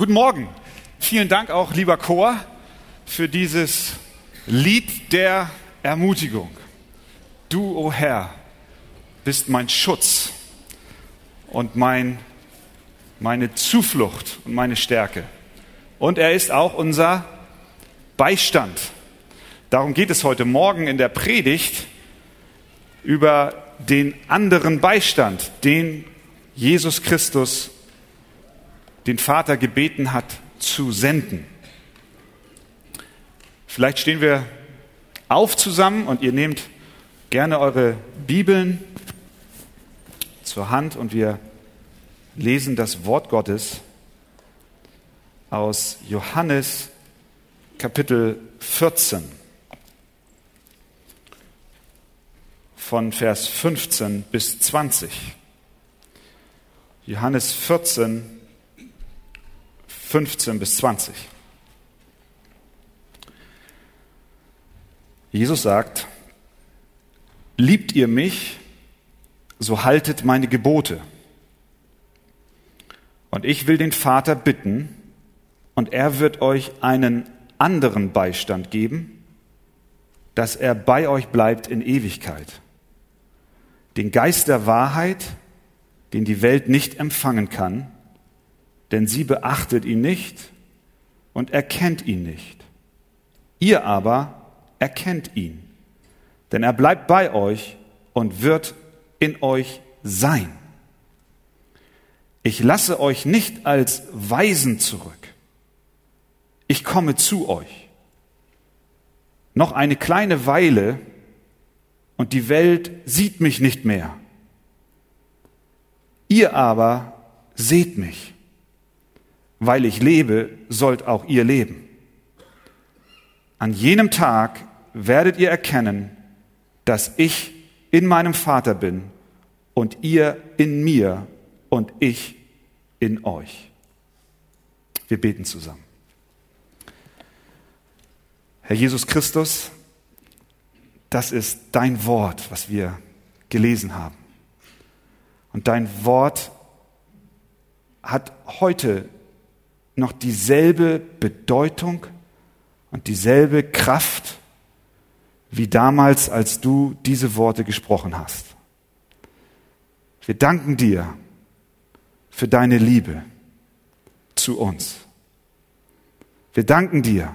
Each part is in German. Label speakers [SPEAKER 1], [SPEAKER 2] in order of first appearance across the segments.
[SPEAKER 1] Guten Morgen. Vielen Dank auch, lieber Chor, für dieses Lied der Ermutigung. Du, o oh Herr, bist mein Schutz und mein, meine Zuflucht und meine Stärke. Und er ist auch unser Beistand. Darum geht es heute Morgen in der Predigt über den anderen Beistand, den Jesus Christus den Vater gebeten hat zu senden. Vielleicht stehen wir auf zusammen und ihr nehmt gerne eure Bibeln zur Hand und wir lesen das Wort Gottes aus Johannes Kapitel 14 von Vers 15 bis 20. Johannes 14, 15 bis 20. Jesus sagt, liebt ihr mich, so haltet meine Gebote. Und ich will den Vater bitten, und er wird euch einen anderen Beistand geben, dass er bei euch bleibt in Ewigkeit. Den Geist der Wahrheit, den die Welt nicht empfangen kann, denn sie beachtet ihn nicht und erkennt ihn nicht. Ihr aber erkennt ihn, denn er bleibt bei euch und wird in euch sein. Ich lasse euch nicht als Weisen zurück. Ich komme zu euch. Noch eine kleine Weile und die Welt sieht mich nicht mehr. Ihr aber seht mich weil ich lebe, sollt auch ihr leben. An jenem Tag werdet ihr erkennen, dass ich in meinem Vater bin und ihr in mir und ich in euch. Wir beten zusammen. Herr Jesus Christus, das ist dein Wort, was wir gelesen haben. Und dein Wort hat heute noch dieselbe Bedeutung und dieselbe Kraft wie damals, als du diese Worte gesprochen hast. Wir danken dir für deine Liebe zu uns. Wir danken dir,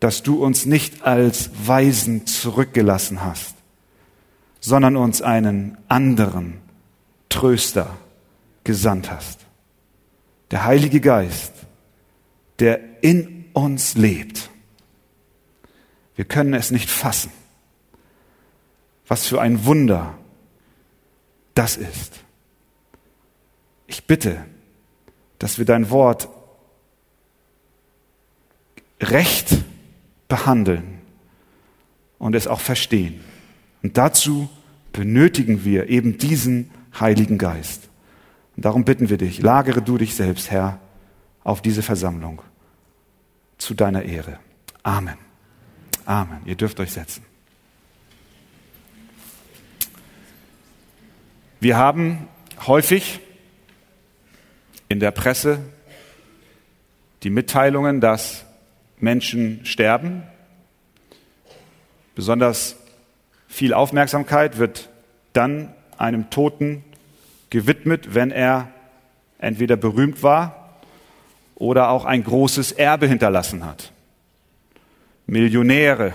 [SPEAKER 1] dass du uns nicht als Weisen zurückgelassen hast, sondern uns einen anderen Tröster gesandt hast. Der Heilige Geist, der in uns lebt. Wir können es nicht fassen. Was für ein Wunder das ist. Ich bitte, dass wir dein Wort recht behandeln und es auch verstehen. Und dazu benötigen wir eben diesen Heiligen Geist. Und darum bitten wir dich, lagere du dich selbst, Herr, auf diese Versammlung zu deiner Ehre. Amen. Amen. Ihr dürft euch setzen. Wir haben häufig in der Presse die Mitteilungen, dass Menschen sterben. Besonders viel Aufmerksamkeit wird dann einem Toten gewidmet, wenn er entweder berühmt war oder auch ein großes Erbe hinterlassen hat. Millionäre,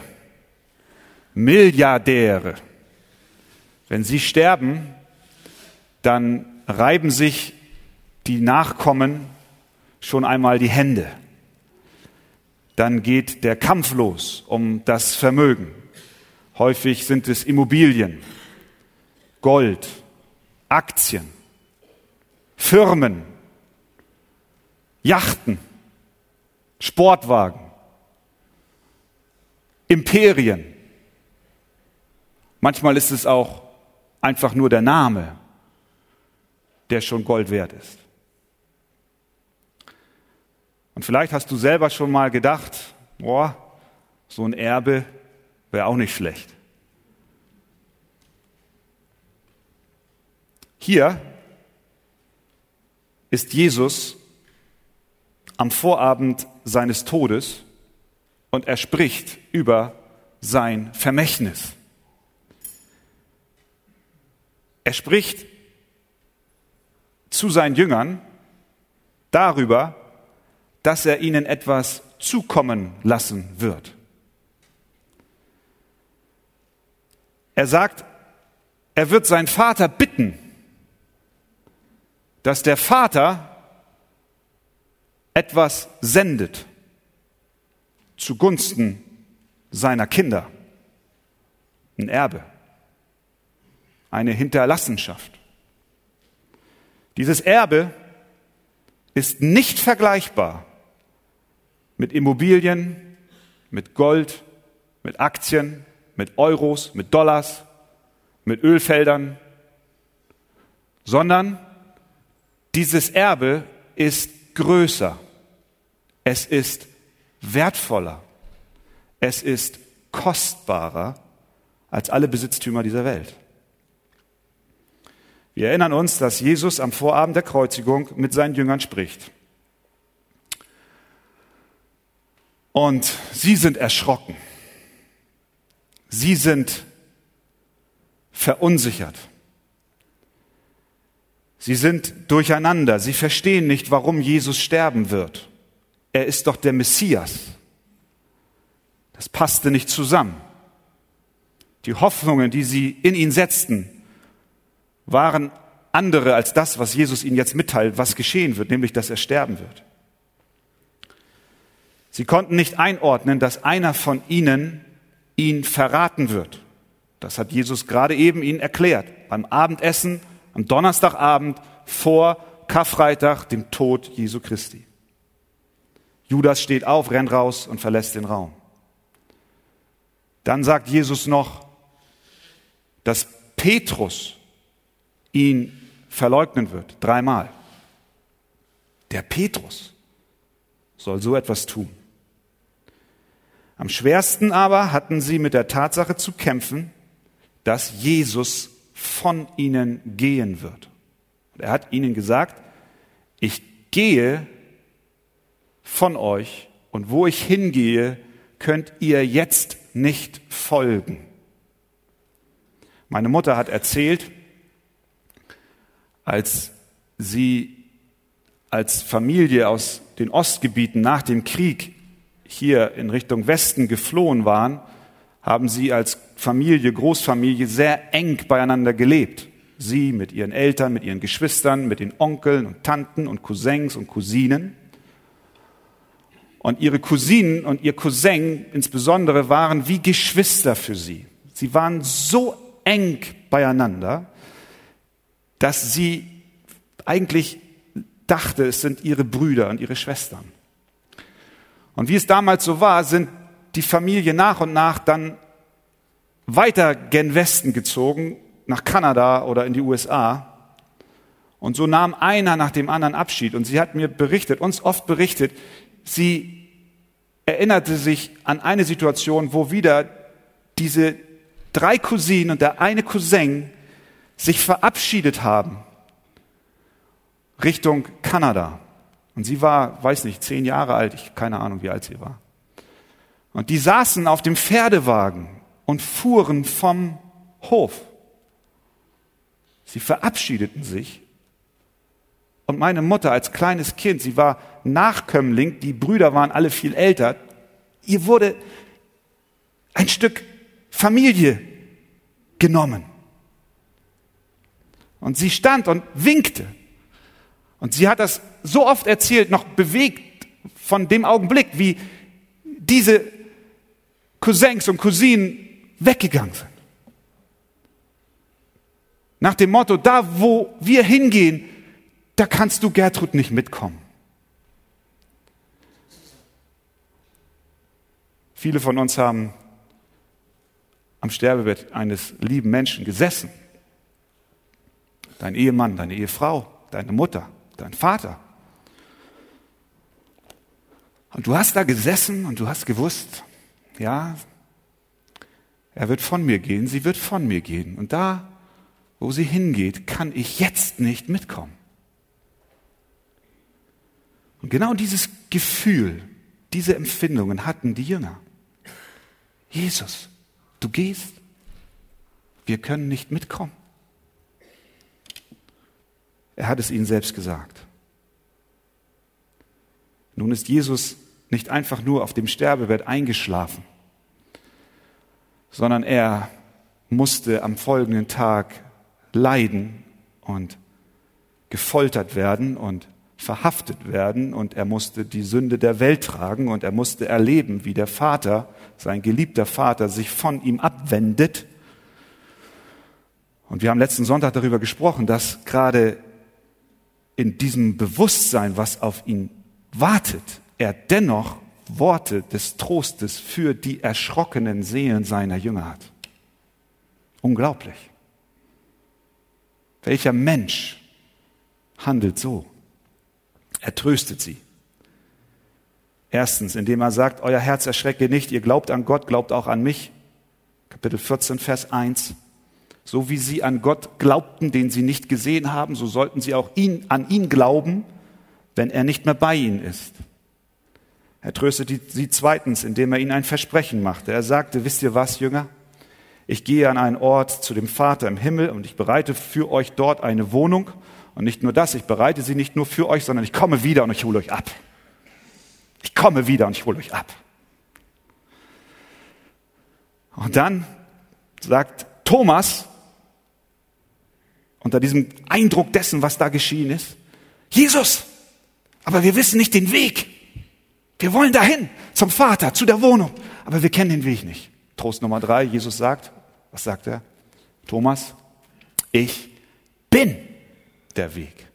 [SPEAKER 1] Milliardäre. Wenn sie sterben, dann reiben sich die Nachkommen schon einmal die Hände. Dann geht der Kampf los um das Vermögen. Häufig sind es Immobilien, Gold, Aktien, Firmen, Yachten, Sportwagen, Imperien. Manchmal ist es auch einfach nur der Name, der schon Gold wert ist. Und vielleicht hast du selber schon mal gedacht, boah, so ein Erbe wäre auch nicht schlecht. Hier ist Jesus am Vorabend seines Todes und er spricht über sein Vermächtnis. Er spricht zu seinen Jüngern darüber, dass er ihnen etwas zukommen lassen wird. Er sagt, er wird seinen Vater bitten, dass der Vater etwas sendet zugunsten seiner Kinder. Ein Erbe, eine Hinterlassenschaft. Dieses Erbe ist nicht vergleichbar mit Immobilien, mit Gold, mit Aktien, mit Euros, mit Dollars, mit Ölfeldern, sondern dieses Erbe ist größer, es ist wertvoller, es ist kostbarer als alle Besitztümer dieser Welt. Wir erinnern uns, dass Jesus am Vorabend der Kreuzigung mit seinen Jüngern spricht. Und sie sind erschrocken. Sie sind verunsichert. Sie sind durcheinander. Sie verstehen nicht, warum Jesus sterben wird. Er ist doch der Messias. Das passte nicht zusammen. Die Hoffnungen, die sie in ihn setzten, waren andere als das, was Jesus ihnen jetzt mitteilt, was geschehen wird, nämlich dass er sterben wird. Sie konnten nicht einordnen, dass einer von ihnen ihn verraten wird. Das hat Jesus gerade eben ihnen erklärt, beim Abendessen am Donnerstagabend vor Karfreitag, dem Tod Jesu Christi. Judas steht auf, rennt raus und verlässt den Raum. Dann sagt Jesus noch, dass Petrus ihn verleugnen wird, dreimal. Der Petrus soll so etwas tun. Am schwersten aber hatten sie mit der Tatsache zu kämpfen, dass Jesus von ihnen gehen wird. er hat ihnen gesagt, ich gehe von euch und wo ich hingehe, könnt ihr jetzt nicht folgen. Meine Mutter hat erzählt, als sie als Familie aus den Ostgebieten nach dem Krieg hier in Richtung Westen geflohen waren, haben sie als Familie, Großfamilie sehr eng beieinander gelebt. Sie mit ihren Eltern, mit ihren Geschwistern, mit den Onkeln und Tanten und Cousins und Cousinen. Und ihre Cousinen und ihr Cousin insbesondere waren wie Geschwister für sie. Sie waren so eng beieinander, dass sie eigentlich dachte, es sind ihre Brüder und ihre Schwestern. Und wie es damals so war, sind die Familie nach und nach dann weiter gen Westen gezogen, nach Kanada oder in die USA. Und so nahm einer nach dem anderen Abschied. Und sie hat mir berichtet, uns oft berichtet, sie erinnerte sich an eine Situation, wo wieder diese drei Cousinen und der eine Cousin sich verabschiedet haben Richtung Kanada. Und sie war, weiß nicht, zehn Jahre alt, ich keine Ahnung, wie alt sie war. Und die saßen auf dem Pferdewagen und fuhren vom Hof. Sie verabschiedeten sich. Und meine Mutter als kleines Kind, sie war Nachkömmling, die Brüder waren alle viel älter. Ihr wurde ein Stück Familie genommen. Und sie stand und winkte. Und sie hat das so oft erzählt, noch bewegt von dem Augenblick, wie diese Cousins und Cousinen weggegangen sind. Nach dem Motto, da wo wir hingehen, da kannst du Gertrud nicht mitkommen. Viele von uns haben am Sterbebett eines lieben Menschen gesessen. Dein Ehemann, deine Ehefrau, deine Mutter, dein Vater. Und du hast da gesessen und du hast gewusst, ja, er wird von mir gehen, sie wird von mir gehen. Und da, wo sie hingeht, kann ich jetzt nicht mitkommen. Und genau dieses Gefühl, diese Empfindungen hatten die Jünger. Jesus, du gehst, wir können nicht mitkommen. Er hat es ihnen selbst gesagt. Nun ist Jesus nicht einfach nur auf dem Sterbebett eingeschlafen, sondern er musste am folgenden Tag leiden und gefoltert werden und verhaftet werden und er musste die Sünde der Welt tragen und er musste erleben, wie der Vater, sein geliebter Vater, sich von ihm abwendet. Und wir haben letzten Sonntag darüber gesprochen, dass gerade in diesem Bewusstsein, was auf ihn wartet, er dennoch Worte des Trostes für die erschrockenen Seelen seiner Jünger hat. Unglaublich. Welcher Mensch handelt so? Er tröstet sie. Erstens, indem er sagt, euer Herz erschrecke nicht, ihr glaubt an Gott, glaubt auch an mich. Kapitel 14, Vers 1. So wie sie an Gott glaubten, den sie nicht gesehen haben, so sollten sie auch ihn, an ihn glauben, wenn er nicht mehr bei ihnen ist. Er tröstete sie zweitens, indem er ihnen ein Versprechen machte. Er sagte, wisst ihr was, Jünger? Ich gehe an einen Ort zu dem Vater im Himmel und ich bereite für euch dort eine Wohnung. Und nicht nur das, ich bereite sie nicht nur für euch, sondern ich komme wieder und ich hole euch ab. Ich komme wieder und ich hole euch ab. Und dann sagt Thomas, unter diesem Eindruck dessen, was da geschehen ist, Jesus, aber wir wissen nicht den Weg. Wir wollen dahin, zum Vater, zu der Wohnung, aber wir kennen den Weg nicht. Trost Nummer drei, Jesus sagt, was sagt er? Thomas, ich bin der Weg.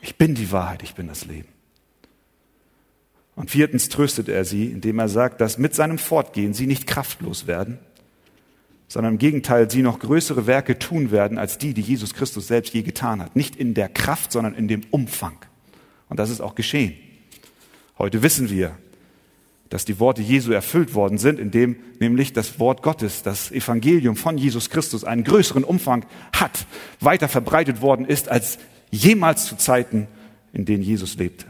[SPEAKER 1] Ich bin die Wahrheit, ich bin das Leben. Und viertens tröstet er sie, indem er sagt, dass mit seinem Fortgehen sie nicht kraftlos werden, sondern im Gegenteil sie noch größere Werke tun werden als die, die Jesus Christus selbst je getan hat. Nicht in der Kraft, sondern in dem Umfang. Und das ist auch geschehen. Heute wissen wir, dass die Worte Jesu erfüllt worden sind, indem nämlich das Wort Gottes, das Evangelium von Jesus Christus einen größeren Umfang hat, weiter verbreitet worden ist als jemals zu Zeiten, in denen Jesus lebte.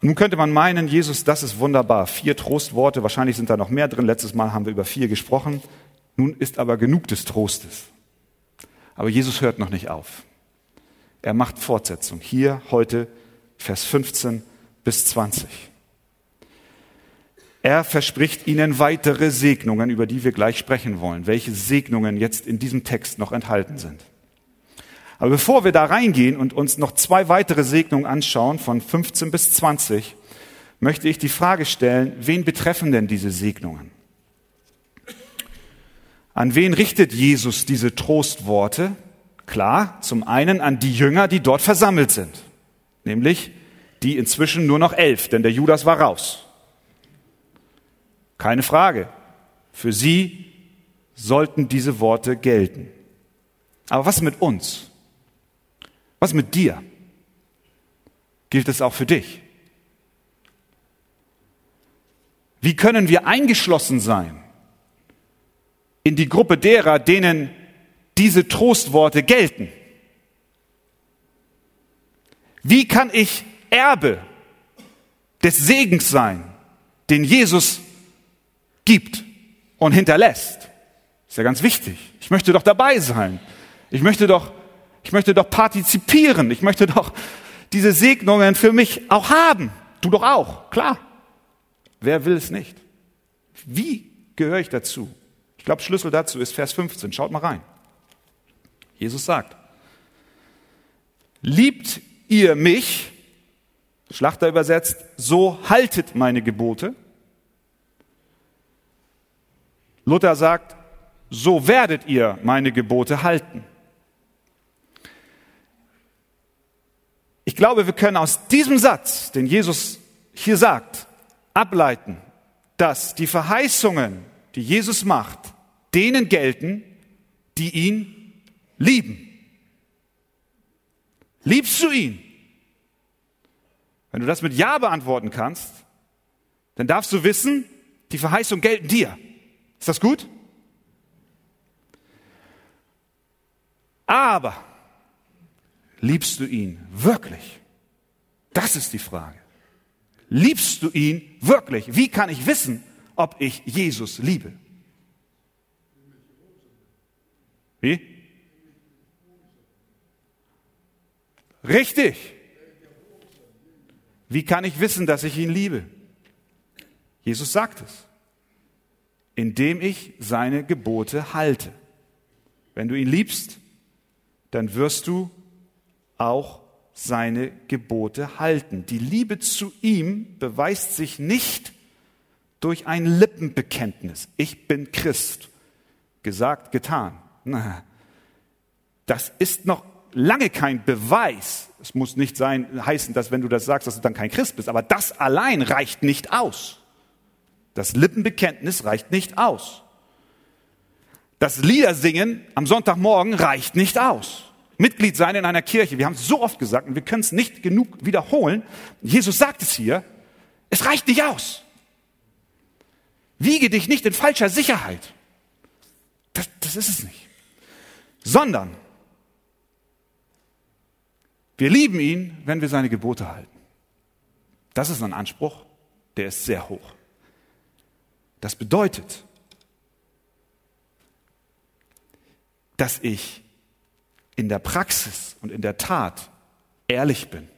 [SPEAKER 1] Nun könnte man meinen, Jesus, das ist wunderbar. Vier Trostworte, wahrscheinlich sind da noch mehr drin. Letztes Mal haben wir über vier gesprochen. Nun ist aber genug des Trostes. Aber Jesus hört noch nicht auf. Er macht Fortsetzung. Hier heute Vers 15 bis 20. Er verspricht ihnen weitere Segnungen, über die wir gleich sprechen wollen, welche Segnungen jetzt in diesem Text noch enthalten sind. Aber bevor wir da reingehen und uns noch zwei weitere Segnungen anschauen, von 15 bis 20, möchte ich die Frage stellen, wen betreffen denn diese Segnungen? An wen richtet Jesus diese Trostworte? Klar, zum einen an die Jünger, die dort versammelt sind, nämlich die inzwischen nur noch elf, denn der Judas war raus. Keine Frage. Für sie sollten diese Worte gelten. Aber was mit uns? Was mit dir? Gilt es auch für dich? Wie können wir eingeschlossen sein in die Gruppe derer, denen diese Trostworte gelten? Wie kann ich Erbe des Segens sein, den Jesus gibt und hinterlässt. Ist ja ganz wichtig. Ich möchte doch dabei sein. Ich möchte doch, ich möchte doch partizipieren. Ich möchte doch diese Segnungen für mich auch haben. Du doch auch, klar. Wer will es nicht? Wie gehöre ich dazu? Ich glaube, Schlüssel dazu ist Vers 15. Schaut mal rein. Jesus sagt, liebt ihr mich, Schlachter übersetzt, so haltet meine Gebote. Luther sagt, so werdet ihr meine Gebote halten. Ich glaube, wir können aus diesem Satz, den Jesus hier sagt, ableiten, dass die Verheißungen, die Jesus macht, denen gelten, die ihn lieben. Liebst du ihn? Wenn du das mit Ja beantworten kannst, dann darfst du wissen, die Verheißung gelten dir. Ist das gut? Aber Liebst du ihn wirklich? Das ist die Frage. Liebst du ihn wirklich? Wie kann ich wissen, ob ich Jesus liebe? Wie? Richtig. Wie kann ich wissen, dass ich ihn liebe? Jesus sagt es, indem ich seine Gebote halte. Wenn du ihn liebst, dann wirst du auch seine Gebote halten. Die Liebe zu ihm beweist sich nicht durch ein Lippenbekenntnis. Ich bin Christ. Gesagt, getan. Das ist noch lange kein Beweis. Es muss nicht sein, heißen, dass wenn du das sagst, dass du dann kein Christ bist. Aber das allein reicht nicht aus. Das Lippenbekenntnis reicht nicht aus. Das Liedersingen am Sonntagmorgen reicht nicht aus. Mitglied sein in einer Kirche. Wir haben es so oft gesagt und wir können es nicht genug wiederholen. Jesus sagt es hier. Es reicht nicht aus. Wiege dich nicht in falscher Sicherheit. Das, das ist es nicht. Sondern wir lieben ihn, wenn wir seine Gebote halten. Das ist ein Anspruch, der ist sehr hoch. Das bedeutet, dass ich in der Praxis und in der Tat ehrlich bin.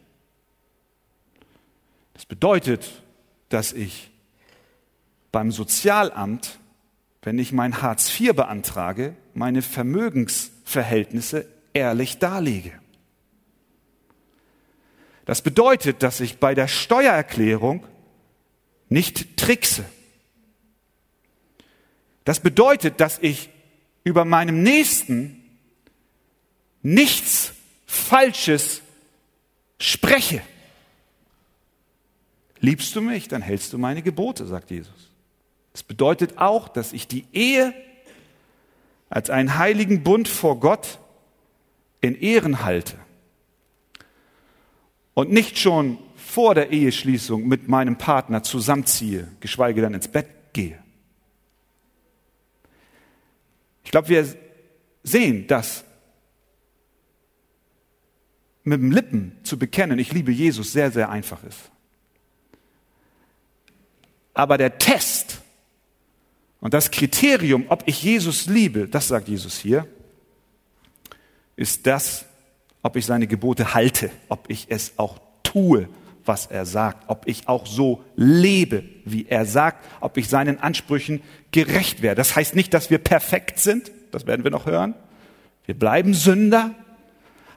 [SPEAKER 1] Das bedeutet, dass ich beim Sozialamt, wenn ich mein Hartz IV beantrage, meine Vermögensverhältnisse ehrlich darlege. Das bedeutet, dass ich bei der Steuererklärung nicht trickse. Das bedeutet, dass ich über meinem Nächsten nichts Falsches spreche. Liebst du mich, dann hältst du meine Gebote, sagt Jesus. Das bedeutet auch, dass ich die Ehe als einen heiligen Bund vor Gott in Ehren halte und nicht schon vor der Eheschließung mit meinem Partner zusammenziehe, geschweige dann ins Bett gehe. Ich glaube, wir sehen, dass mit dem Lippen zu bekennen, ich liebe Jesus, sehr, sehr einfach ist. Aber der Test und das Kriterium, ob ich Jesus liebe, das sagt Jesus hier, ist das, ob ich seine Gebote halte, ob ich es auch tue, was er sagt, ob ich auch so lebe, wie er sagt, ob ich seinen Ansprüchen gerecht werde. Das heißt nicht, dass wir perfekt sind, das werden wir noch hören. Wir bleiben Sünder,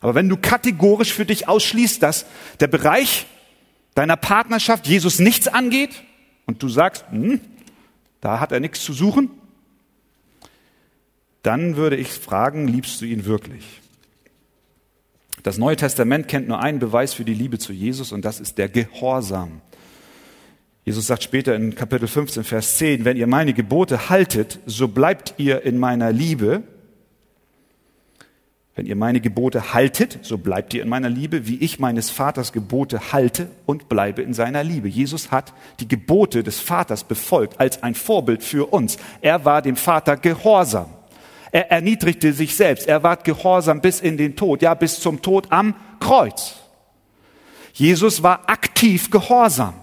[SPEAKER 1] aber wenn du kategorisch für dich ausschließt, dass der Bereich deiner Partnerschaft Jesus nichts angeht und du sagst, hm, da hat er nichts zu suchen, dann würde ich fragen, liebst du ihn wirklich? Das Neue Testament kennt nur einen Beweis für die Liebe zu Jesus und das ist der Gehorsam. Jesus sagt später in Kapitel 15, Vers 10, wenn ihr meine Gebote haltet, so bleibt ihr in meiner Liebe wenn ihr meine Gebote haltet, so bleibt ihr in meiner Liebe, wie ich meines Vaters Gebote halte und bleibe in seiner Liebe. Jesus hat die Gebote des Vaters befolgt als ein Vorbild für uns. Er war dem Vater gehorsam. Er erniedrigte sich selbst. Er war gehorsam bis in den Tod, ja, bis zum Tod am Kreuz. Jesus war aktiv gehorsam.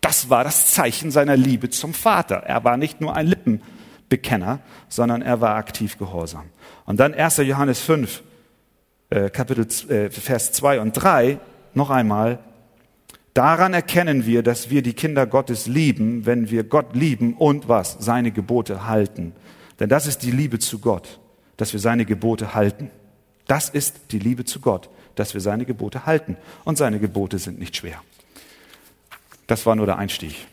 [SPEAKER 1] Das war das Zeichen seiner Liebe zum Vater. Er war nicht nur ein Lippenbekenner, sondern er war aktiv gehorsam. Und dann 1. Johannes 5, äh, Kapitel, äh, Vers 2 und 3, noch einmal, daran erkennen wir, dass wir die Kinder Gottes lieben, wenn wir Gott lieben und was? Seine Gebote halten. Denn das ist die Liebe zu Gott, dass wir seine Gebote halten. Das ist die Liebe zu Gott, dass wir seine Gebote halten. Und seine Gebote sind nicht schwer. Das war nur der Einstieg.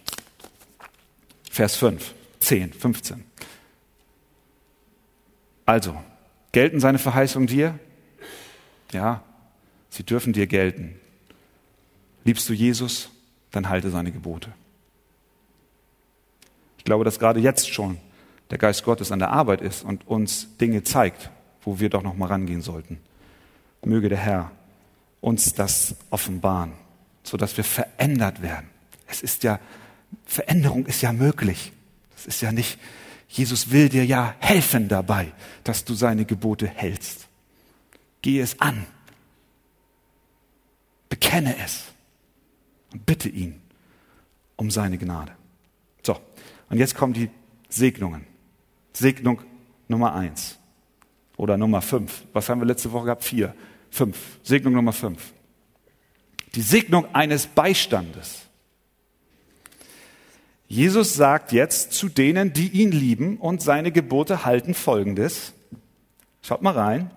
[SPEAKER 1] Vers 5, 10, 15. Also, Gelten seine Verheißungen dir? Ja, sie dürfen dir gelten. Liebst du Jesus? Dann halte seine Gebote. Ich glaube, dass gerade jetzt schon der Geist Gottes an der Arbeit ist und uns Dinge zeigt, wo wir doch noch mal rangehen sollten. Möge der Herr uns das offenbaren, so dass wir verändert werden. Es ist ja Veränderung ist ja möglich. Es ist ja nicht Jesus will dir ja helfen dabei, dass du seine Gebote hältst. Gehe es an. Bekenne es. Und bitte ihn um seine Gnade. So, und jetzt kommen die Segnungen. Segnung Nummer eins oder Nummer fünf. Was haben wir letzte Woche gehabt? Vier, fünf. Segnung Nummer fünf. Die Segnung eines Beistandes. Jesus sagt jetzt zu denen, die ihn lieben und seine Gebote halten, folgendes. Schaut mal rein.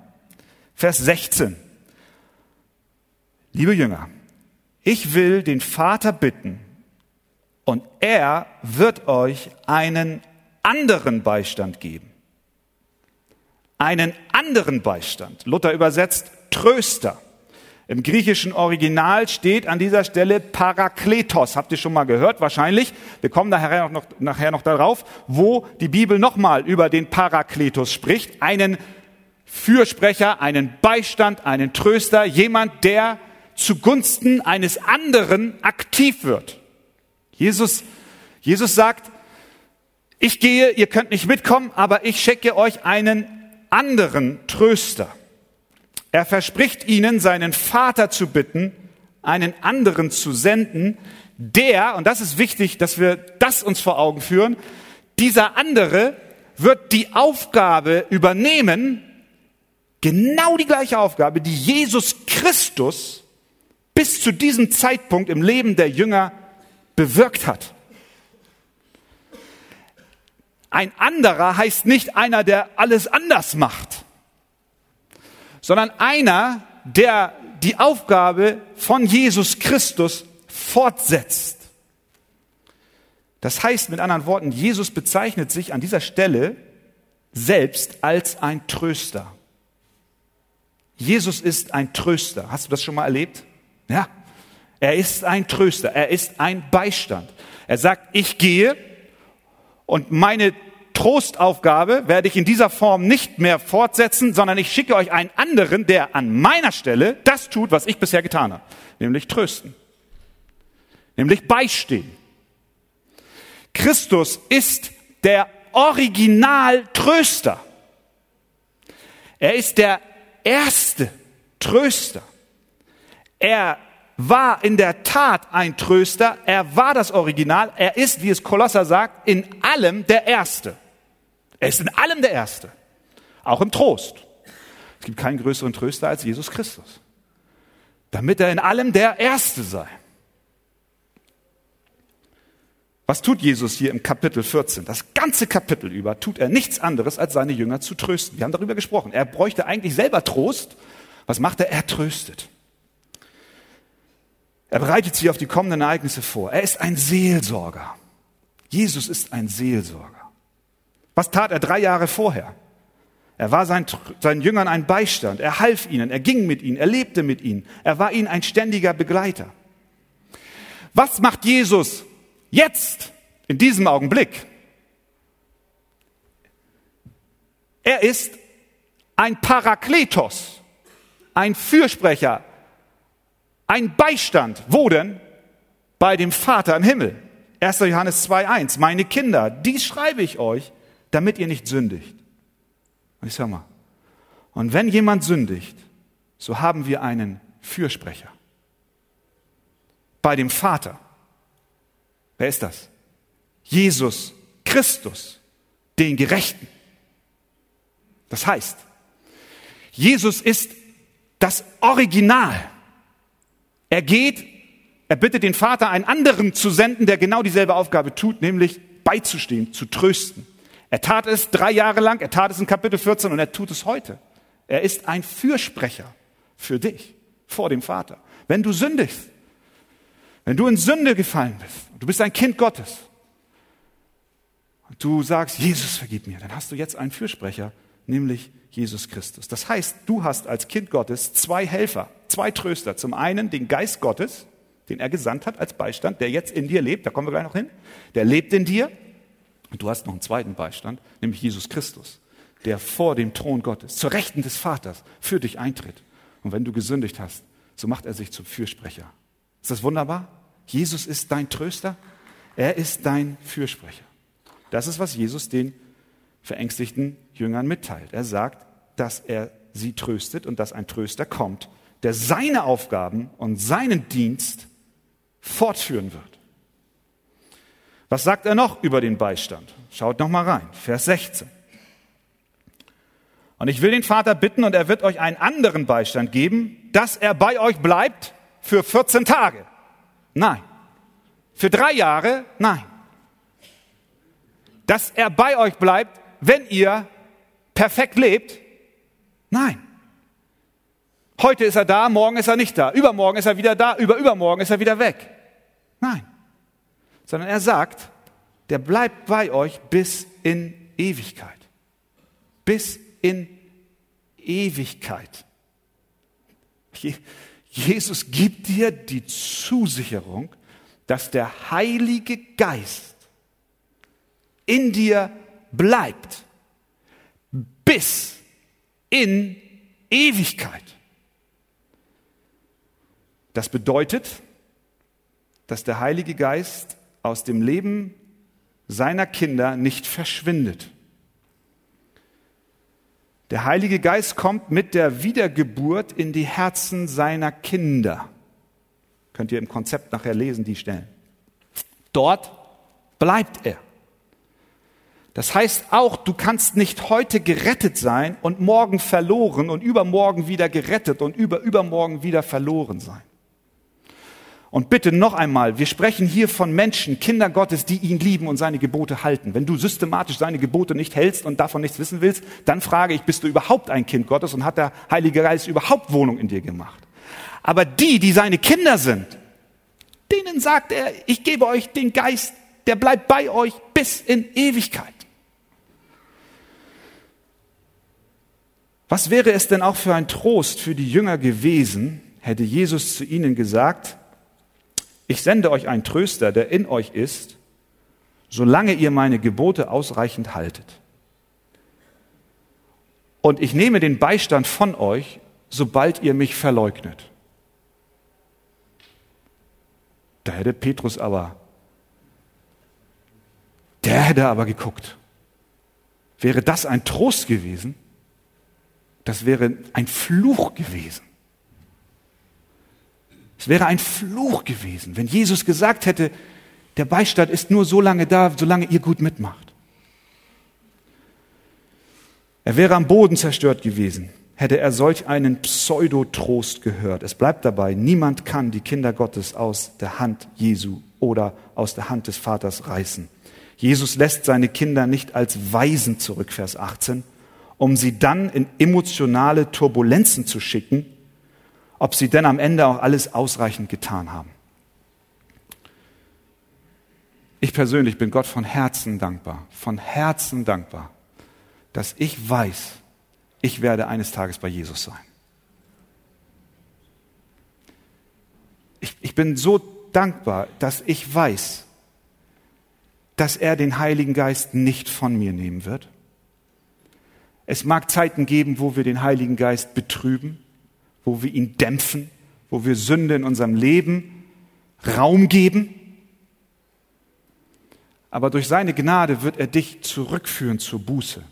[SPEAKER 1] Vers 16. Liebe Jünger, ich will den Vater bitten und er wird euch einen anderen Beistand geben. Einen anderen Beistand. Luther übersetzt Tröster. Im griechischen Original steht an dieser Stelle Parakletos. Habt ihr schon mal gehört? Wahrscheinlich. Wir kommen nachher noch, nachher noch darauf, wo die Bibel nochmal über den Parakletos spricht. Einen Fürsprecher, einen Beistand, einen Tröster, jemand, der zugunsten eines anderen aktiv wird. Jesus, Jesus sagt, ich gehe, ihr könnt nicht mitkommen, aber ich schicke euch einen anderen Tröster. Er verspricht ihnen, seinen Vater zu bitten, einen anderen zu senden, der, und das ist wichtig, dass wir das uns vor Augen führen, dieser andere wird die Aufgabe übernehmen, genau die gleiche Aufgabe, die Jesus Christus bis zu diesem Zeitpunkt im Leben der Jünger bewirkt hat. Ein anderer heißt nicht einer, der alles anders macht sondern einer, der die Aufgabe von Jesus Christus fortsetzt. Das heißt mit anderen Worten, Jesus bezeichnet sich an dieser Stelle selbst als ein Tröster. Jesus ist ein Tröster. Hast du das schon mal erlebt? Ja. Er ist ein Tröster. Er ist ein Beistand. Er sagt, ich gehe und meine Trostaufgabe werde ich in dieser Form nicht mehr fortsetzen, sondern ich schicke euch einen anderen, der an meiner Stelle das tut, was ich bisher getan habe, nämlich trösten, nämlich beistehen. Christus ist der Originaltröster. Er ist der erste Tröster. Er war in der Tat ein Tröster, er war das Original, er ist, wie es Kolosser sagt, in allem der Erste. Er ist in allem der Erste, auch im Trost. Es gibt keinen größeren Tröster als Jesus Christus, damit er in allem der Erste sei. Was tut Jesus hier im Kapitel 14? Das ganze Kapitel über tut er nichts anderes, als seine Jünger zu trösten. Wir haben darüber gesprochen. Er bräuchte eigentlich selber Trost. Was macht er? Er tröstet. Er bereitet sie auf die kommenden Ereignisse vor. Er ist ein Seelsorger. Jesus ist ein Seelsorger. Was tat er drei Jahre vorher? Er war seinen, seinen Jüngern ein Beistand. Er half ihnen. Er ging mit ihnen. Er lebte mit ihnen. Er war ihnen ein ständiger Begleiter. Was macht Jesus jetzt in diesem Augenblick? Er ist ein Parakletos, ein Fürsprecher, ein Beistand. Wo denn? Bei dem Vater im Himmel. 1. Johannes 2.1. Meine Kinder, dies schreibe ich euch, damit ihr nicht sündigt. Und ich sag mal, und wenn jemand sündigt, so haben wir einen Fürsprecher. Bei dem Vater. Wer ist das? Jesus Christus, den Gerechten. Das heißt, Jesus ist das Original. Er geht, er bittet den Vater, einen anderen zu senden, der genau dieselbe Aufgabe tut, nämlich beizustehen, zu trösten. Er tat es drei Jahre lang, er tat es in Kapitel 14 und er tut es heute. Er ist ein Fürsprecher für dich vor dem Vater. Wenn du sündigst, wenn du in Sünde gefallen bist, du bist ein Kind Gottes, und du sagst, Jesus vergib mir, dann hast du jetzt einen Fürsprecher, nämlich Jesus Christus. Das heißt, du hast als Kind Gottes zwei Helfer, zwei Tröster. Zum einen den Geist Gottes, den er gesandt hat als Beistand, der jetzt in dir lebt, da kommen wir gleich noch hin. Der lebt in dir und du hast noch einen zweiten Beistand, nämlich Jesus Christus, der vor dem Thron Gottes, zur Rechten des Vaters, für dich eintritt. Und wenn du gesündigt hast, so macht er sich zum Fürsprecher. Ist das wunderbar? Jesus ist dein Tröster. Er ist dein Fürsprecher. Das ist, was Jesus den verängstigten Jüngern mitteilt. Er sagt, dass er sie tröstet und dass ein Tröster kommt, der seine Aufgaben und seinen Dienst fortführen wird. Was sagt er noch über den Beistand? Schaut noch mal rein, Vers 16. Und ich will den Vater bitten und er wird euch einen anderen Beistand geben, dass er bei euch bleibt für 14 Tage. Nein. Für drei Jahre? Nein. Dass er bei euch bleibt, wenn ihr perfekt lebt? Nein. Heute ist er da, morgen ist er nicht da, übermorgen ist er wieder da, über übermorgen ist er wieder weg. Nein. Sondern er sagt, der bleibt bei euch bis in Ewigkeit. Bis in Ewigkeit. Jesus gibt dir die Zusicherung, dass der Heilige Geist in dir bleibt bis in Ewigkeit. Das bedeutet, dass der Heilige Geist aus dem Leben seiner Kinder nicht verschwindet. Der Heilige Geist kommt mit der Wiedergeburt in die Herzen seiner Kinder. Könnt ihr im Konzept nachher lesen, die Stellen. Dort bleibt er. Das heißt auch, du kannst nicht heute gerettet sein und morgen verloren und übermorgen wieder gerettet und über übermorgen wieder verloren sein. Und bitte noch einmal, wir sprechen hier von Menschen, Kinder Gottes, die ihn lieben und seine Gebote halten. Wenn du systematisch seine Gebote nicht hältst und davon nichts wissen willst, dann frage ich, bist du überhaupt ein Kind Gottes und hat der Heilige Geist überhaupt Wohnung in dir gemacht? Aber die, die seine Kinder sind, denen sagt er, ich gebe euch den Geist, der bleibt bei euch bis in Ewigkeit. Was wäre es denn auch für ein Trost für die Jünger gewesen, hätte Jesus zu ihnen gesagt, ich sende euch einen Tröster, der in euch ist, solange ihr meine Gebote ausreichend haltet. Und ich nehme den Beistand von euch, sobald ihr mich verleugnet. Da hätte Petrus aber, der hätte aber geguckt. Wäre das ein Trost gewesen? Das wäre ein Fluch gewesen. Es wäre ein Fluch gewesen, wenn Jesus gesagt hätte, der Beistand ist nur so lange da, solange ihr gut mitmacht. Er wäre am Boden zerstört gewesen, hätte er solch einen Pseudotrost gehört. Es bleibt dabei, niemand kann die Kinder Gottes aus der Hand Jesu oder aus der Hand des Vaters reißen. Jesus lässt seine Kinder nicht als Weisen zurück, Vers 18, um sie dann in emotionale Turbulenzen zu schicken, ob sie denn am Ende auch alles ausreichend getan haben. Ich persönlich bin Gott von Herzen dankbar, von Herzen dankbar, dass ich weiß, ich werde eines Tages bei Jesus sein. Ich, ich bin so dankbar, dass ich weiß, dass er den Heiligen Geist nicht von mir nehmen wird. Es mag Zeiten geben, wo wir den Heiligen Geist betrüben, wo wir ihn dämpfen, wo wir Sünde in unserem Leben Raum geben. Aber durch seine Gnade wird er dich zurückführen zur Buße.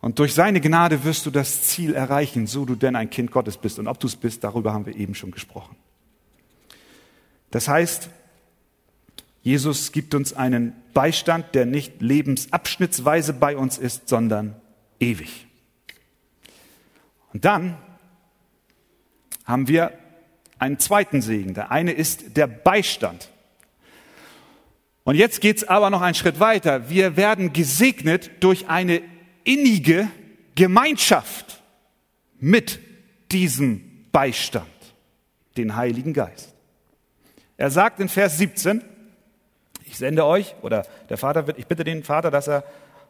[SPEAKER 1] Und durch seine Gnade wirst du das Ziel erreichen, so du denn ein Kind Gottes bist. Und ob du es bist, darüber haben wir eben schon gesprochen. Das heißt, Jesus gibt uns einen Beistand, der nicht lebensabschnittsweise bei uns ist, sondern ewig. Und dann haben wir einen zweiten Segen. Der eine ist der Beistand. Und jetzt geht's aber noch einen Schritt weiter. Wir werden gesegnet durch eine innige Gemeinschaft mit diesem Beistand, den Heiligen Geist. Er sagt in Vers 17, ich sende euch, oder der Vater wird, ich bitte den Vater, dass er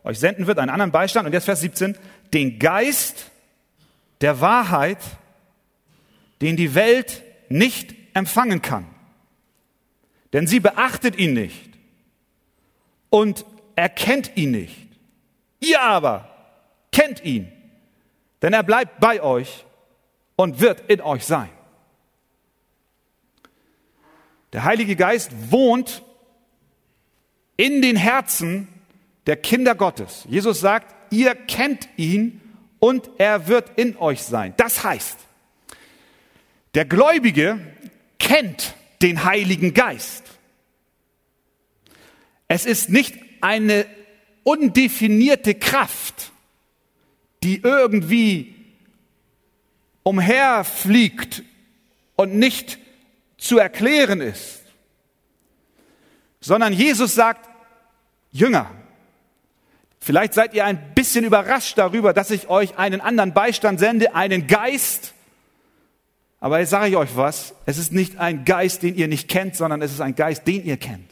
[SPEAKER 1] euch senden wird, einen anderen Beistand. Und jetzt Vers 17, den Geist der Wahrheit, den die Welt nicht empfangen kann. Denn sie beachtet ihn nicht und erkennt ihn nicht. Ihr aber kennt ihn, denn er bleibt bei euch und wird in euch sein. Der Heilige Geist wohnt in den Herzen der Kinder Gottes. Jesus sagt, ihr kennt ihn und er wird in euch sein. Das heißt, der Gläubige kennt den Heiligen Geist. Es ist nicht eine undefinierte Kraft, die irgendwie umherfliegt und nicht zu erklären ist, sondern Jesus sagt, Jünger, vielleicht seid ihr ein bisschen überrascht darüber, dass ich euch einen anderen Beistand sende, einen Geist, aber jetzt sage ich euch was, es ist nicht ein Geist, den ihr nicht kennt, sondern es ist ein Geist, den ihr kennt.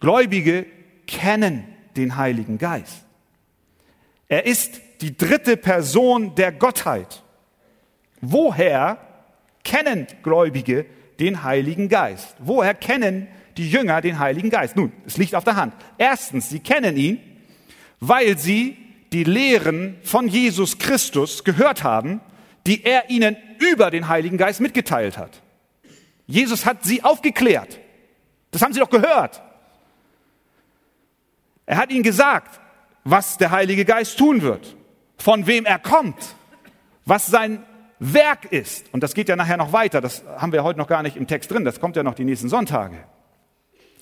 [SPEAKER 1] Gläubige kennen den Heiligen Geist. Er ist die dritte Person der Gottheit. Woher kennen Gläubige den Heiligen Geist? Woher kennen die Jünger den Heiligen Geist? Nun, es liegt auf der Hand. Erstens, sie kennen ihn, weil sie die Lehren von Jesus Christus gehört haben, die er ihnen über den Heiligen Geist mitgeteilt hat. Jesus hat sie aufgeklärt. Das haben sie doch gehört. Er hat ihnen gesagt, was der Heilige Geist tun wird, von wem er kommt, was sein Werk ist. Und das geht ja nachher noch weiter. Das haben wir heute noch gar nicht im Text drin. Das kommt ja noch die nächsten Sonntage.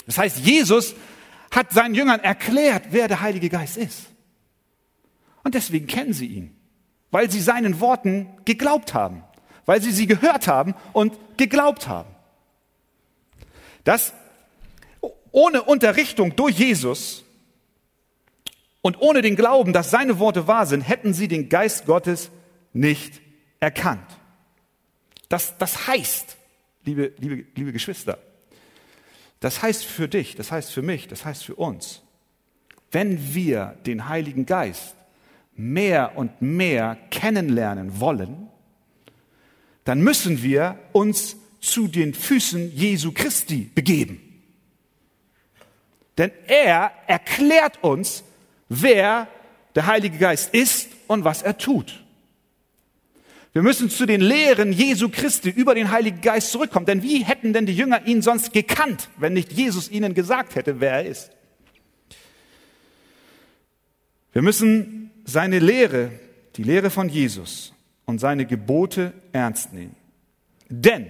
[SPEAKER 1] Das heißt, Jesus hat seinen Jüngern erklärt, wer der Heilige Geist ist. Und deswegen kennen sie ihn, weil sie seinen Worten geglaubt haben, weil sie sie gehört haben und geglaubt haben. Das ohne Unterrichtung durch Jesus und ohne den Glauben, dass seine Worte wahr sind, hätten sie den Geist Gottes nicht erkannt. Das, das heißt, liebe, liebe, liebe Geschwister, das heißt für dich, das heißt für mich, das heißt für uns, wenn wir den Heiligen Geist mehr und mehr kennenlernen wollen, dann müssen wir uns zu den Füßen Jesu Christi begeben. Denn er erklärt uns, wer der Heilige Geist ist und was er tut. Wir müssen zu den Lehren Jesu Christi über den Heiligen Geist zurückkommen. Denn wie hätten denn die Jünger ihn sonst gekannt, wenn nicht Jesus ihnen gesagt hätte, wer er ist? Wir müssen seine Lehre, die Lehre von Jesus und seine Gebote ernst nehmen. Denn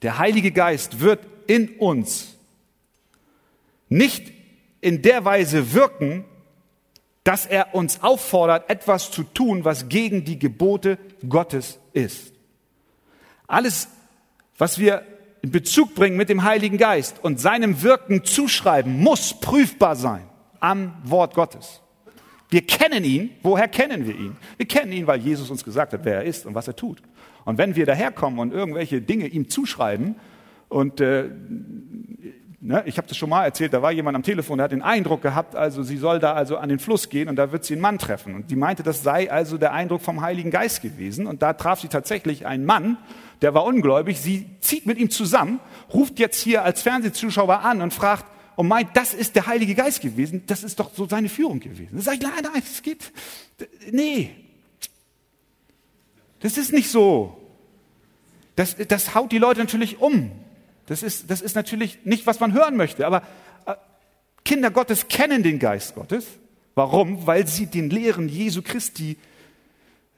[SPEAKER 1] der Heilige Geist wird in uns nicht in der Weise wirken, dass er uns auffordert, etwas zu tun, was gegen die Gebote Gottes ist. Alles, was wir in Bezug bringen mit dem Heiligen Geist und seinem Wirken zuschreiben, muss prüfbar sein am Wort Gottes. Wir kennen ihn. Woher kennen wir ihn? Wir kennen ihn, weil Jesus uns gesagt hat, wer er ist und was er tut. Und wenn wir daherkommen und irgendwelche Dinge ihm zuschreiben und äh, Ne, ich habe das schon mal erzählt, da war jemand am Telefon, der hat den Eindruck gehabt, also sie soll da also an den Fluss gehen und da wird sie einen Mann treffen. Und die meinte, das sei also der Eindruck vom Heiligen Geist gewesen. Und da traf sie tatsächlich einen Mann, der war ungläubig. Sie zieht mit ihm zusammen, ruft jetzt hier als Fernsehzuschauer an und fragt und meint, das ist der Heilige Geist gewesen. Das ist doch so seine Führung gewesen. Da sage ich, nein, nein, es geht. Nee. Das ist nicht so. Das, das haut die Leute natürlich um. Das ist, das ist natürlich nicht, was man hören möchte, aber äh, Kinder Gottes kennen den Geist Gottes. Warum? Weil sie den Lehren Jesu Christi,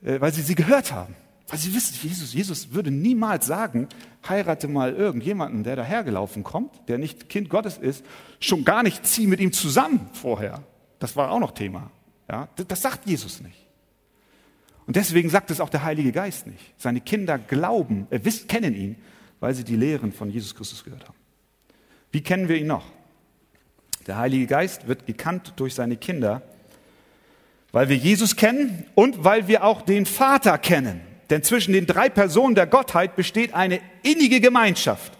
[SPEAKER 1] äh, weil sie sie gehört haben. Weil sie wissen, Jesus, Jesus würde niemals sagen, heirate mal irgendjemanden, der dahergelaufen kommt, der nicht Kind Gottes ist, schon gar nicht zieh mit ihm zusammen vorher. Das war auch noch Thema. Ja, das sagt Jesus nicht. Und deswegen sagt es auch der Heilige Geist nicht. Seine Kinder glauben, äh, wissen, kennen ihn weil sie die Lehren von Jesus Christus gehört haben. Wie kennen wir ihn noch? Der Heilige Geist wird gekannt durch seine Kinder, weil wir Jesus kennen und weil wir auch den Vater kennen. Denn zwischen den drei Personen der Gottheit besteht eine innige Gemeinschaft.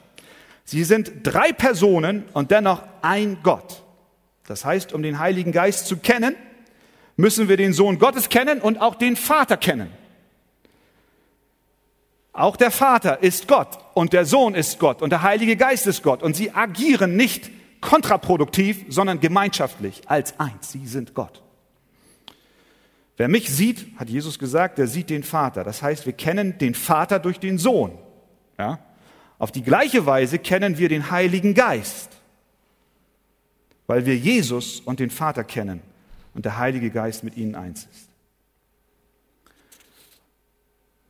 [SPEAKER 1] Sie sind drei Personen und dennoch ein Gott. Das heißt, um den Heiligen Geist zu kennen, müssen wir den Sohn Gottes kennen und auch den Vater kennen. Auch der Vater ist Gott und der Sohn ist Gott und der Heilige Geist ist Gott und sie agieren nicht kontraproduktiv, sondern gemeinschaftlich als eins. Sie sind Gott. Wer mich sieht, hat Jesus gesagt, der sieht den Vater. Das heißt, wir kennen den Vater durch den Sohn. Ja? Auf die gleiche Weise kennen wir den Heiligen Geist, weil wir Jesus und den Vater kennen und der Heilige Geist mit ihnen eins ist.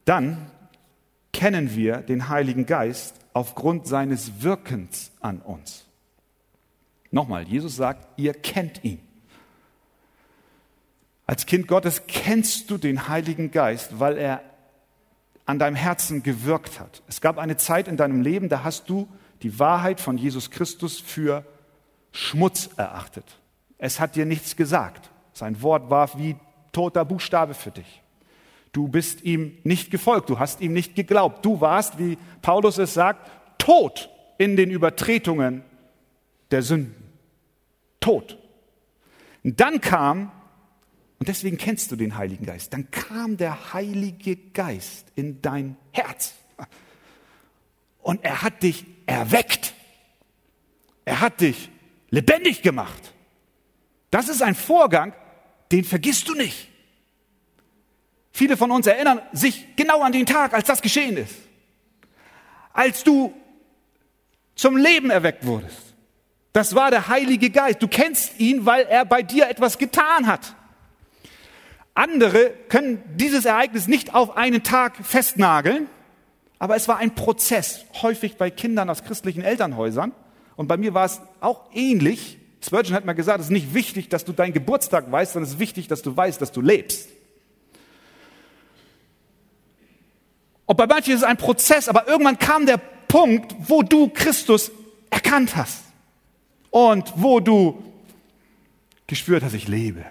[SPEAKER 1] Dann kennen wir den Heiligen Geist aufgrund seines Wirkens an uns. Nochmal, Jesus sagt, ihr kennt ihn. Als Kind Gottes kennst du den Heiligen Geist, weil er an deinem Herzen gewirkt hat. Es gab eine Zeit in deinem Leben, da hast du die Wahrheit von Jesus Christus für Schmutz erachtet. Es hat dir nichts gesagt. Sein Wort war wie toter Buchstabe für dich. Du bist ihm nicht gefolgt, du hast ihm nicht geglaubt. Du warst, wie Paulus es sagt, tot in den Übertretungen der Sünden. Tot. Und dann kam und deswegen kennst du den Heiligen Geist. Dann kam der Heilige Geist in dein Herz. Und er hat dich erweckt. Er hat dich lebendig gemacht. Das ist ein Vorgang, den vergisst du nicht. Viele von uns erinnern sich genau an den Tag, als das geschehen ist. Als du zum Leben erweckt wurdest. Das war der Heilige Geist. Du kennst ihn, weil er bei dir etwas getan hat. Andere können dieses Ereignis nicht auf einen Tag festnageln, aber es war ein Prozess, häufig bei Kindern aus christlichen Elternhäusern. Und bei mir war es auch ähnlich. Spurgeon hat mir gesagt, es ist nicht wichtig, dass du deinen Geburtstag weißt, sondern es ist wichtig, dass du weißt, dass du lebst. Und bei manchen ist es ein Prozess, aber irgendwann kam der Punkt, wo du Christus erkannt hast und wo du gespürt hast, ich lebe.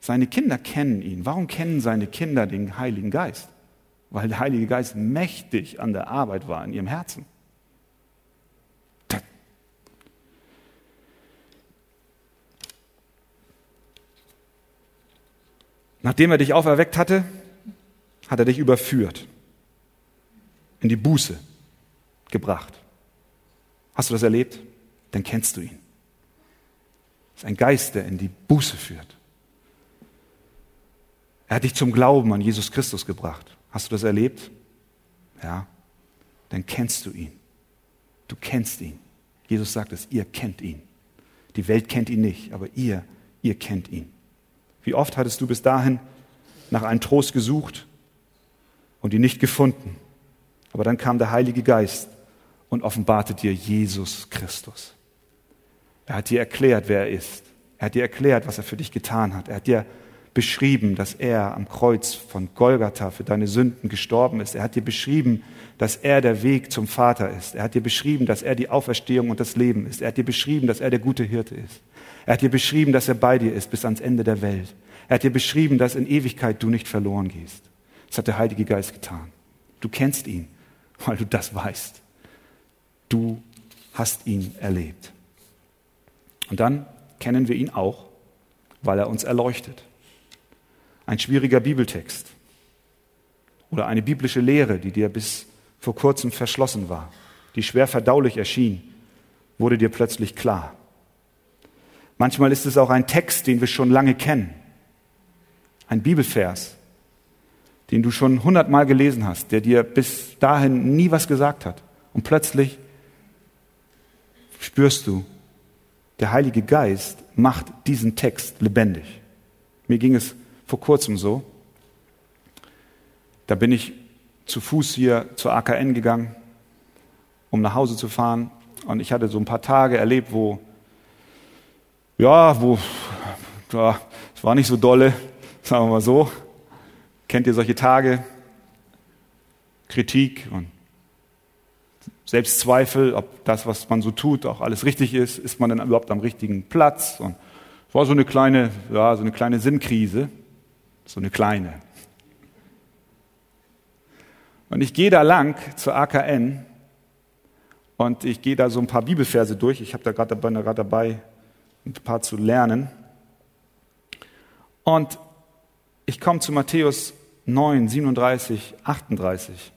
[SPEAKER 1] Seine Kinder kennen ihn. Warum kennen seine Kinder den Heiligen Geist? Weil der Heilige Geist mächtig an der Arbeit war in ihrem Herzen. Nachdem er dich auferweckt hatte, hat er dich überführt, in die Buße gebracht. Hast du das erlebt? Dann kennst du ihn. Es ist ein Geist, der in die Buße führt. Er hat dich zum Glauben an Jesus Christus gebracht. Hast du das erlebt? Ja. Dann kennst du ihn. Du kennst ihn. Jesus sagt es, ihr kennt ihn. Die Welt kennt ihn nicht, aber ihr, ihr kennt ihn. Wie oft hattest du bis dahin nach einem Trost gesucht und ihn nicht gefunden? Aber dann kam der Heilige Geist und offenbarte dir Jesus Christus. Er hat dir erklärt, wer er ist. Er hat dir erklärt, was er für dich getan hat. Er hat dir beschrieben, dass er am Kreuz von Golgatha für deine Sünden gestorben ist. Er hat dir beschrieben, dass er der Weg zum Vater ist. Er hat dir beschrieben, dass er die Auferstehung und das Leben ist. Er hat dir beschrieben, dass er der gute Hirte ist. Er hat dir beschrieben, dass er bei dir ist bis ans Ende der Welt. Er hat dir beschrieben, dass in Ewigkeit du nicht verloren gehst. Das hat der Heilige Geist getan. Du kennst ihn, weil du das weißt. Du hast ihn erlebt. Und dann kennen wir ihn auch, weil er uns erleuchtet ein schwieriger Bibeltext oder eine biblische Lehre, die dir bis vor kurzem verschlossen war, die schwer verdaulich erschien, wurde dir plötzlich klar. Manchmal ist es auch ein Text, den wir schon lange kennen, ein Bibelvers, den du schon hundertmal gelesen hast, der dir bis dahin nie was gesagt hat. Und plötzlich spürst du, der Heilige Geist macht diesen Text lebendig. Mir ging es vor kurzem so. Da bin ich zu Fuß hier zur AKN gegangen, um nach Hause zu fahren. Und ich hatte so ein paar Tage erlebt, wo, ja, wo, ja, es war nicht so dolle, sagen wir mal so. Kennt ihr solche Tage? Kritik und Selbstzweifel, ob das, was man so tut, auch alles richtig ist. Ist man denn überhaupt am richtigen Platz? Und es war so eine kleine, ja, so eine kleine Sinnkrise so eine kleine. Und ich gehe da lang zur AKN und ich gehe da so ein paar Bibelverse durch. Ich habe da gerade dabei, dabei, ein paar zu lernen. Und ich komme zu Matthäus 9, 37, 38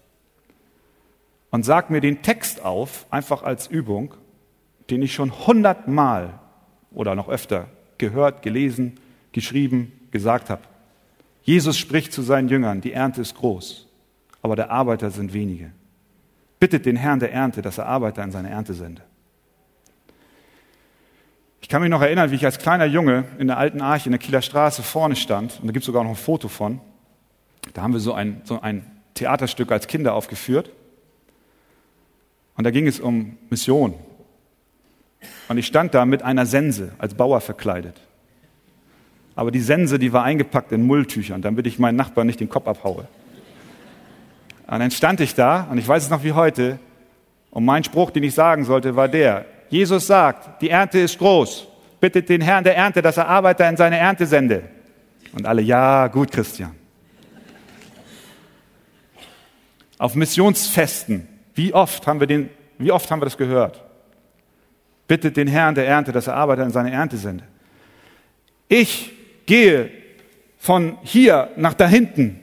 [SPEAKER 1] und sage mir den Text auf, einfach als Übung, den ich schon hundertmal oder noch öfter gehört, gelesen, geschrieben, gesagt habe. Jesus spricht zu seinen Jüngern, die Ernte ist groß, aber der Arbeiter sind wenige. Bittet den Herrn der Ernte, dass er Arbeiter in seine Ernte sende. Ich kann mich noch erinnern, wie ich als kleiner Junge in der alten Arche in der Kieler Straße vorne stand, und da gibt es sogar noch ein Foto von. Da haben wir so ein, so ein Theaterstück als Kinder aufgeführt. Und da ging es um Mission. Und ich stand da mit einer Sense als Bauer verkleidet. Aber die Sense, die war eingepackt in Mulltüchern, damit ich meinen Nachbarn nicht den Kopf abhaue. Und dann stand ich da, und ich weiß es noch wie heute, und mein Spruch, den ich sagen sollte, war der, Jesus sagt, die Ernte ist groß, bittet den Herrn der Ernte, dass er Arbeiter in seine Ernte sende. Und alle, ja, gut, Christian. Auf Missionsfesten, wie oft haben wir, den, wie oft haben wir das gehört? Bittet den Herrn der Ernte, dass er Arbeiter in seine Ernte sende. Ich gehe von hier nach da hinten.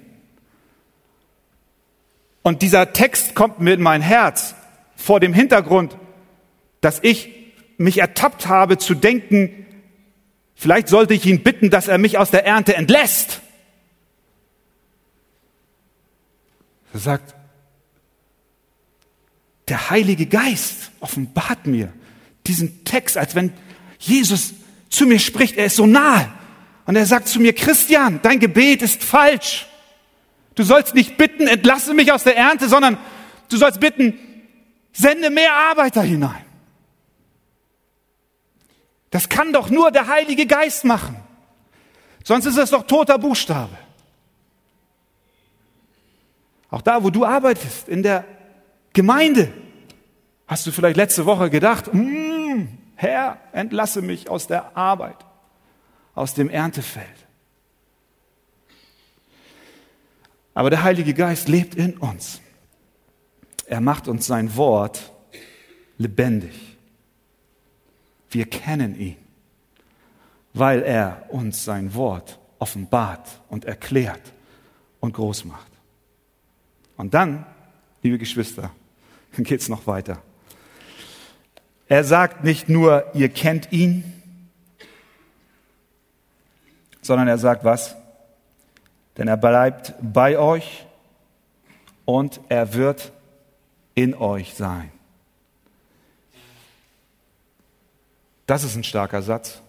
[SPEAKER 1] Und dieser Text kommt mir in mein Herz vor dem Hintergrund, dass ich mich ertappt habe zu denken, vielleicht sollte ich ihn bitten, dass er mich aus der Ernte entlässt. Er sagt, der Heilige Geist offenbart mir diesen Text, als wenn Jesus zu mir spricht. Er ist so nahe. Und er sagt zu mir, Christian, dein Gebet ist falsch. Du sollst nicht bitten, entlasse mich aus der Ernte, sondern du sollst bitten, sende mehr Arbeiter hinein. Das kann doch nur der Heilige Geist machen. Sonst ist es doch toter Buchstabe. Auch da, wo du arbeitest, in der Gemeinde, hast du vielleicht letzte Woche gedacht, mm, Herr, entlasse mich aus der Arbeit, aus dem Erntefeld. Aber der Heilige Geist lebt in uns. Er macht uns sein Wort lebendig. Wir kennen ihn, weil er uns sein Wort offenbart und erklärt und groß macht. Und dann, liebe Geschwister, geht es noch weiter. Er sagt nicht nur, ihr kennt ihn, sondern er sagt was? Denn er bleibt bei euch und er wird in euch sein. Das ist ein starker Satz.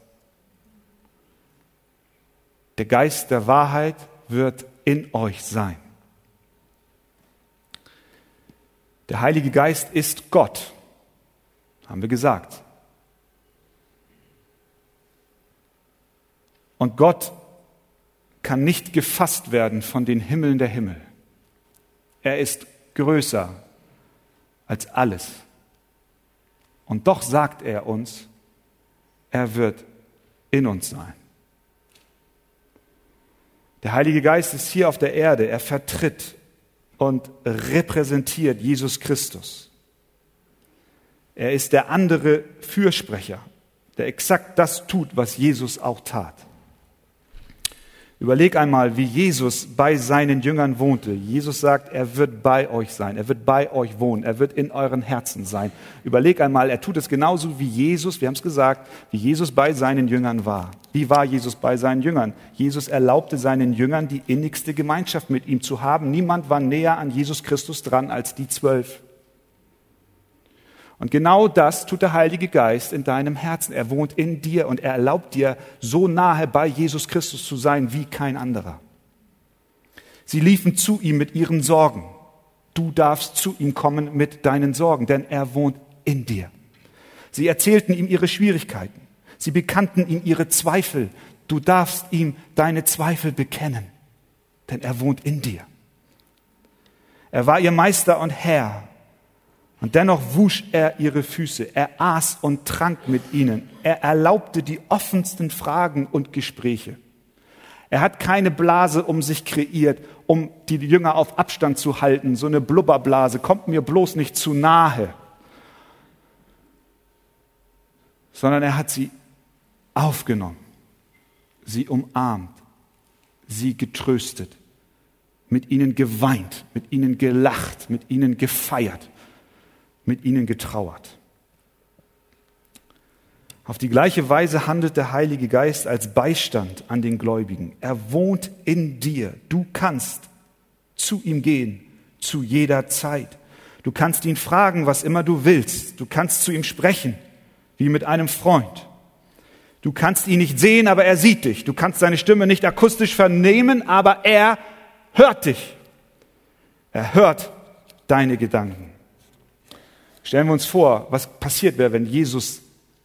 [SPEAKER 1] Der Geist der Wahrheit wird in euch sein. Der Heilige Geist ist Gott, haben wir gesagt. Und Gott kann nicht gefasst werden von den Himmeln der Himmel. Er ist größer als alles. Und doch sagt er uns, er wird in uns sein. Der Heilige Geist ist hier auf der Erde, er vertritt und repräsentiert Jesus Christus. Er ist der andere Fürsprecher, der exakt das tut, was Jesus auch tat. Überleg einmal, wie Jesus bei seinen Jüngern wohnte. Jesus sagt, er wird bei euch sein, er wird bei euch wohnen, er wird in euren Herzen sein. Überleg einmal, er tut es genauso wie Jesus, wir haben es gesagt, wie Jesus bei seinen Jüngern war. Wie war Jesus bei seinen Jüngern? Jesus erlaubte seinen Jüngern die innigste Gemeinschaft mit ihm zu haben. Niemand war näher an Jesus Christus dran als die zwölf. Und genau das tut der Heilige Geist in deinem Herzen. Er wohnt in dir und er erlaubt dir, so nahe bei Jesus Christus zu sein wie kein anderer. Sie liefen zu ihm mit ihren Sorgen. Du darfst zu ihm kommen mit deinen Sorgen, denn er wohnt in dir. Sie erzählten ihm ihre Schwierigkeiten. Sie bekannten ihm ihre Zweifel. Du darfst ihm deine Zweifel bekennen, denn er wohnt in dir. Er war ihr Meister und Herr und dennoch wusch er ihre Füße, er aß und trank mit ihnen, er erlaubte die offensten Fragen und Gespräche. Er hat keine Blase um sich kreiert, um die Jünger auf Abstand zu halten, so eine Blubberblase, kommt mir bloß nicht zu nahe, sondern er hat sie aufgenommen, sie umarmt, sie getröstet, mit ihnen geweint, mit ihnen gelacht, mit ihnen gefeiert mit ihnen getrauert. Auf die gleiche Weise handelt der Heilige Geist als Beistand an den Gläubigen. Er wohnt in dir. Du kannst zu ihm gehen, zu jeder Zeit. Du kannst ihn fragen, was immer du willst. Du kannst zu ihm sprechen, wie mit einem Freund. Du kannst ihn nicht sehen, aber er sieht dich. Du kannst seine Stimme nicht akustisch vernehmen, aber er hört dich. Er hört deine Gedanken. Stellen wir uns vor, was passiert wäre, wenn Jesus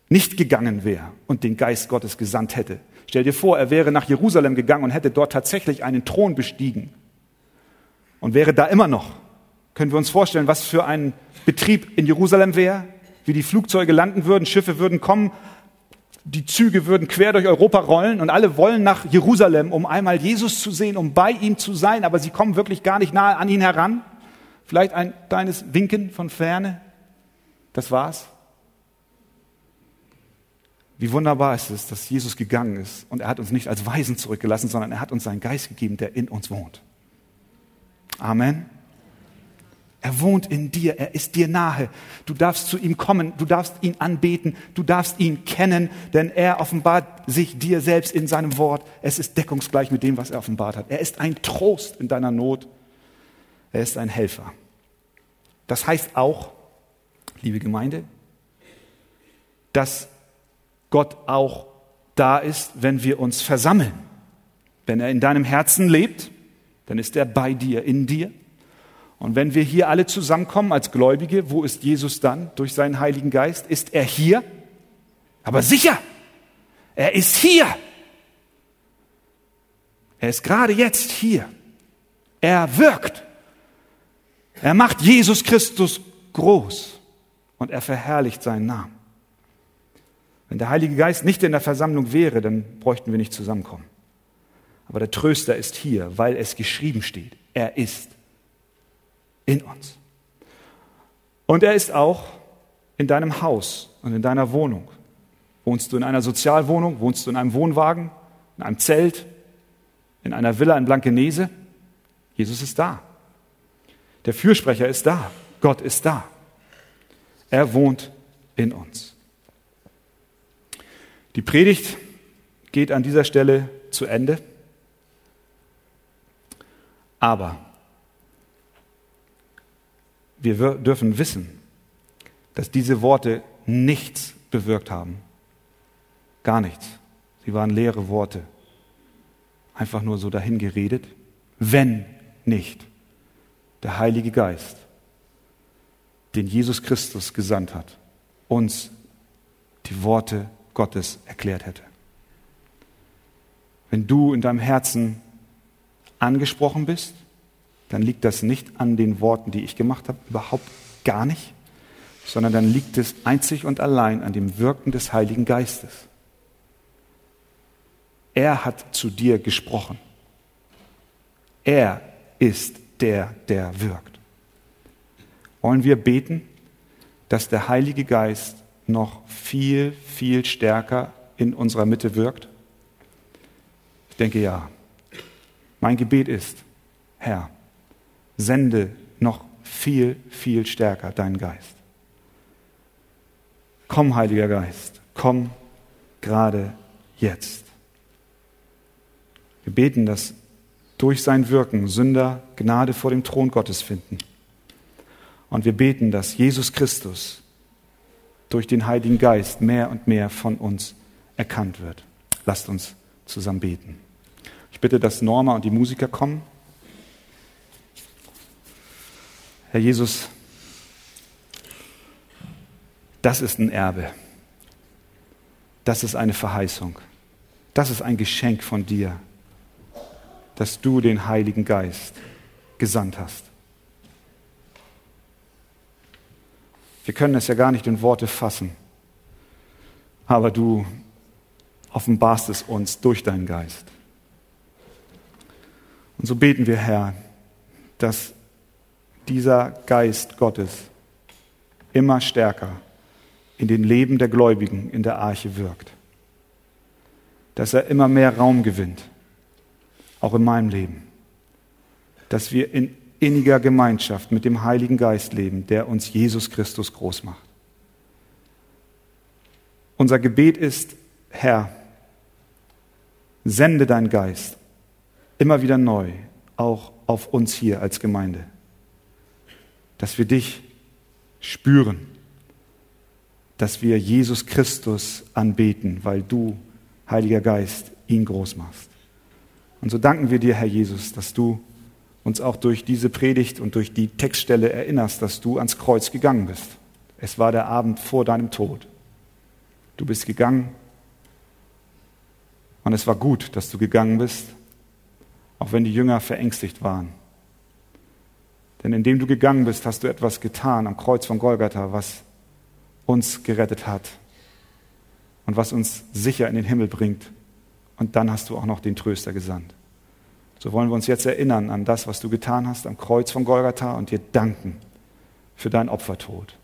[SPEAKER 1] nicht gegangen wäre und den Geist Gottes gesandt hätte. Stell dir vor, er wäre nach Jerusalem gegangen und hätte dort tatsächlich einen Thron bestiegen und wäre da immer noch. Können wir uns vorstellen, was für ein Betrieb in Jerusalem wäre? Wie die Flugzeuge landen würden, Schiffe würden kommen, die Züge würden quer durch Europa rollen und alle wollen nach Jerusalem, um einmal Jesus zu sehen, um bei ihm zu sein, aber sie kommen wirklich gar nicht nahe an ihn heran. Vielleicht ein kleines Winken von ferne. Das war's. Wie wunderbar ist es, dass Jesus gegangen ist und er hat uns nicht als Weisen zurückgelassen, sondern er hat uns seinen Geist gegeben, der in uns wohnt. Amen. Er wohnt in dir, er ist dir nahe. Du darfst zu ihm kommen, du darfst ihn anbeten, du darfst ihn kennen, denn er offenbart sich dir selbst in seinem Wort. Es ist deckungsgleich mit dem, was er offenbart hat. Er ist ein Trost in deiner Not. Er ist ein Helfer. Das heißt auch, liebe Gemeinde, dass Gott auch da ist, wenn wir uns versammeln. Wenn er in deinem Herzen lebt, dann ist er bei dir, in dir. Und wenn wir hier alle zusammenkommen als Gläubige, wo ist Jesus dann durch seinen Heiligen Geist? Ist er hier? Aber sicher, er ist hier. Er ist gerade jetzt hier. Er wirkt. Er macht Jesus Christus groß und er verherrlicht seinen Namen. Wenn der Heilige Geist nicht in der Versammlung wäre, dann bräuchten wir nicht zusammenkommen. Aber der Tröster ist hier, weil es geschrieben steht. Er ist in uns. Und er ist auch in deinem Haus und in deiner Wohnung. Wohnst du in einer Sozialwohnung? Wohnst du in einem Wohnwagen? In einem Zelt? In einer Villa in Blankenese? Jesus ist da. Der Fürsprecher ist da. Gott ist da. Er wohnt in uns. Die Predigt geht an dieser Stelle zu Ende. Aber wir dürfen wissen, dass diese Worte nichts bewirkt haben. Gar nichts. Sie waren leere Worte. Einfach nur so dahingeredet. Wenn nicht der Heilige Geist, den Jesus Christus gesandt hat, uns die Worte Gottes erklärt hätte. Wenn du in deinem Herzen angesprochen bist, dann liegt das nicht an den Worten, die ich gemacht habe, überhaupt gar nicht, sondern dann liegt es einzig und allein an dem Wirken des Heiligen Geistes. Er hat zu dir gesprochen. Er ist der, der wirkt. Wollen wir beten, dass der Heilige Geist noch viel, viel stärker in unserer Mitte wirkt? Ich denke ja. Mein Gebet ist, Herr, sende noch viel, viel stärker deinen Geist. Komm, Heiliger Geist, komm gerade jetzt. Wir beten, dass durch sein Wirken Sünder Gnade vor dem Thron Gottes finden. Und wir beten, dass Jesus Christus durch den Heiligen Geist mehr und mehr von uns erkannt wird. Lasst uns zusammen beten. Ich bitte, dass Norma und die Musiker kommen. Herr Jesus, das ist ein Erbe. Das ist eine Verheißung. Das ist ein Geschenk von dir, dass du den Heiligen Geist gesandt hast. Wir können es ja gar nicht in Worte fassen, aber du offenbarst es uns durch deinen Geist. Und so beten wir, Herr, dass dieser Geist Gottes immer stärker in den Leben der Gläubigen in der Arche wirkt. Dass er immer mehr Raum gewinnt, auch in meinem Leben. Dass wir in inniger Gemeinschaft mit dem Heiligen Geist leben, der uns Jesus Christus groß macht. Unser Gebet ist, Herr, sende deinen Geist immer wieder neu, auch auf uns hier als Gemeinde dass wir dich spüren, dass wir Jesus Christus anbeten, weil du Heiliger Geist, ihn groß machst. Und so danken wir dir, Herr Jesus, dass du uns auch durch diese Predigt und durch die Textstelle erinnerst, dass du ans Kreuz gegangen bist. Es war der Abend vor deinem Tod. Du bist gegangen und es war gut, dass du gegangen bist, auch wenn die Jünger verängstigt waren. Denn indem du gegangen bist, hast du etwas getan am Kreuz von Golgatha, was uns gerettet hat und was uns sicher in den Himmel bringt. Und dann hast du auch noch den Tröster gesandt. So wollen wir uns jetzt erinnern an das, was du getan hast am Kreuz von Golgatha und dir danken für deinen Opfertod.